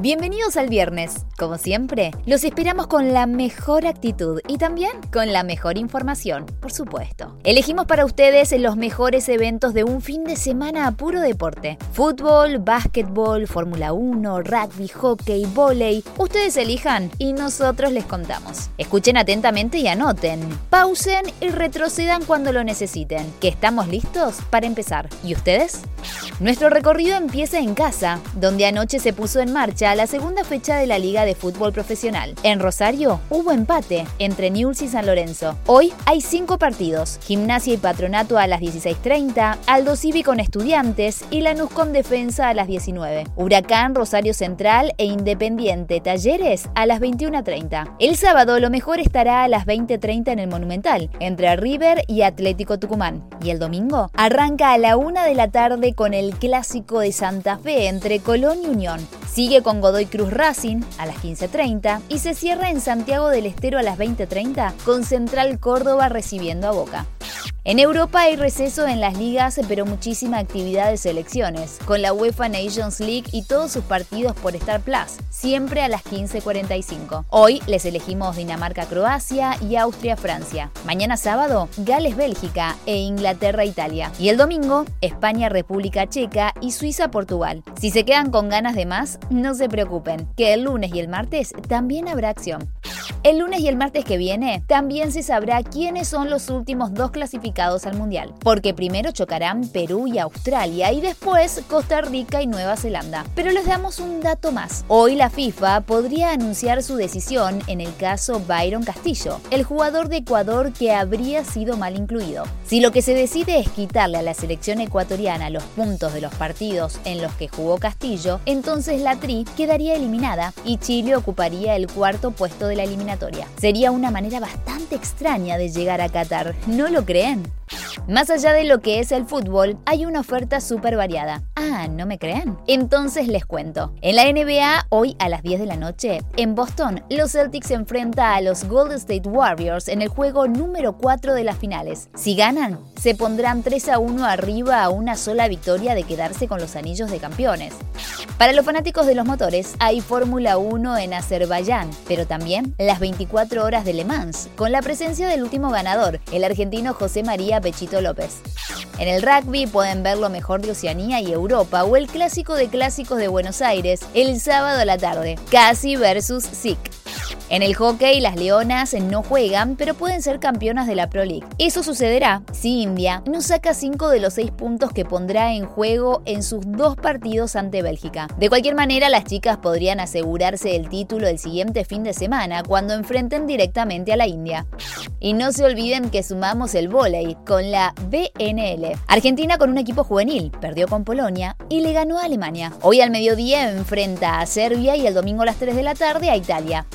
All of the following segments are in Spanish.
Bienvenidos al viernes. Como siempre, los esperamos con la mejor actitud y también con la mejor información, por supuesto. Elegimos para ustedes los mejores eventos de un fin de semana a puro deporte. Fútbol, básquetbol, Fórmula 1, rugby, hockey, volei. Ustedes elijan y nosotros les contamos. Escuchen atentamente y anoten. Pausen y retrocedan cuando lo necesiten, que estamos listos para empezar. ¿Y ustedes? Nuestro recorrido empieza en casa, donde anoche se puso en marcha la segunda fecha de la Liga de Fútbol Profesional. En Rosario hubo empate entre Newell's y San Lorenzo. Hoy hay cinco partidos: Gimnasia y Patronato a las 16:30, Aldo Civi con Estudiantes y Lanús con Defensa a las 19. Huracán, Rosario Central e Independiente Talleres a las 21:30. El sábado lo mejor estará a las 20:30 en el Monumental, entre River y Atlético Tucumán. Y el domingo arranca a la una de la tarde con el clásico de Santa Fe entre Colón y Unión. Sigue con Godoy Cruz Racing a las 15.30 y se cierra en Santiago del Estero a las 20.30 con Central Córdoba recibiendo a Boca. En Europa hay receso en las ligas, pero muchísima actividad de selecciones, con la UEFA Nations League y todos sus partidos por Star Plus, siempre a las 15.45. Hoy les elegimos Dinamarca-Croacia y Austria-Francia. Mañana sábado, Gales-Bélgica e Inglaterra-Italia. Y el domingo, España-República Checa y Suiza-Portugal. Si se quedan con ganas de más, no se preocupen, que el lunes y el martes también habrá acción. El lunes y el martes que viene también se sabrá quiénes son los últimos dos clasificados al Mundial, porque primero chocarán Perú y Australia y después Costa Rica y Nueva Zelanda. Pero les damos un dato más. Hoy la FIFA podría anunciar su decisión en el caso Byron Castillo, el jugador de Ecuador que habría sido mal incluido. Si lo que se decide es quitarle a la selección ecuatoriana los puntos de los partidos en los que jugó Castillo, entonces la Tri quedaría eliminada y Chile ocuparía el cuarto puesto de la Sería una manera bastante extraña de llegar a Qatar, ¿no lo creen? Más allá de lo que es el fútbol, hay una oferta súper variada. Ah, ¿no me creen? Entonces les cuento. En la NBA, hoy a las 10 de la noche, en Boston, los Celtics se enfrentan a los Golden State Warriors en el juego número 4 de las finales. Si ganan, se pondrán 3 a 1 arriba a una sola victoria de quedarse con los anillos de campeones. Para los fanáticos de los motores, hay Fórmula 1 en Azerbaiyán, pero también las 24 horas de Le Mans, con la presencia del último ganador, el argentino José María López. En el rugby pueden ver lo mejor de Oceanía y Europa o el clásico de clásicos de Buenos Aires el sábado a la tarde, Casi versus SIC. En el hockey, las Leonas no juegan, pero pueden ser campeonas de la Pro League. Eso sucederá si India no saca 5 de los 6 puntos que pondrá en juego en sus dos partidos ante Bélgica. De cualquier manera, las chicas podrían asegurarse el título el siguiente fin de semana cuando enfrenten directamente a la India. Y no se olviden que sumamos el vóley con la BNL. Argentina con un equipo juvenil, perdió con Polonia y le ganó a Alemania. Hoy al mediodía enfrenta a Serbia y el domingo a las 3 de la tarde a Italia.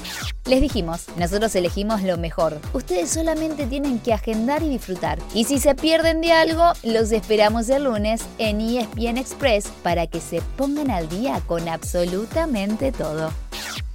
Les dijimos, nosotros elegimos lo mejor. Ustedes solamente tienen que agendar y disfrutar. Y si se pierden de algo, los esperamos el lunes en ESPN Express para que se pongan al día con absolutamente todo.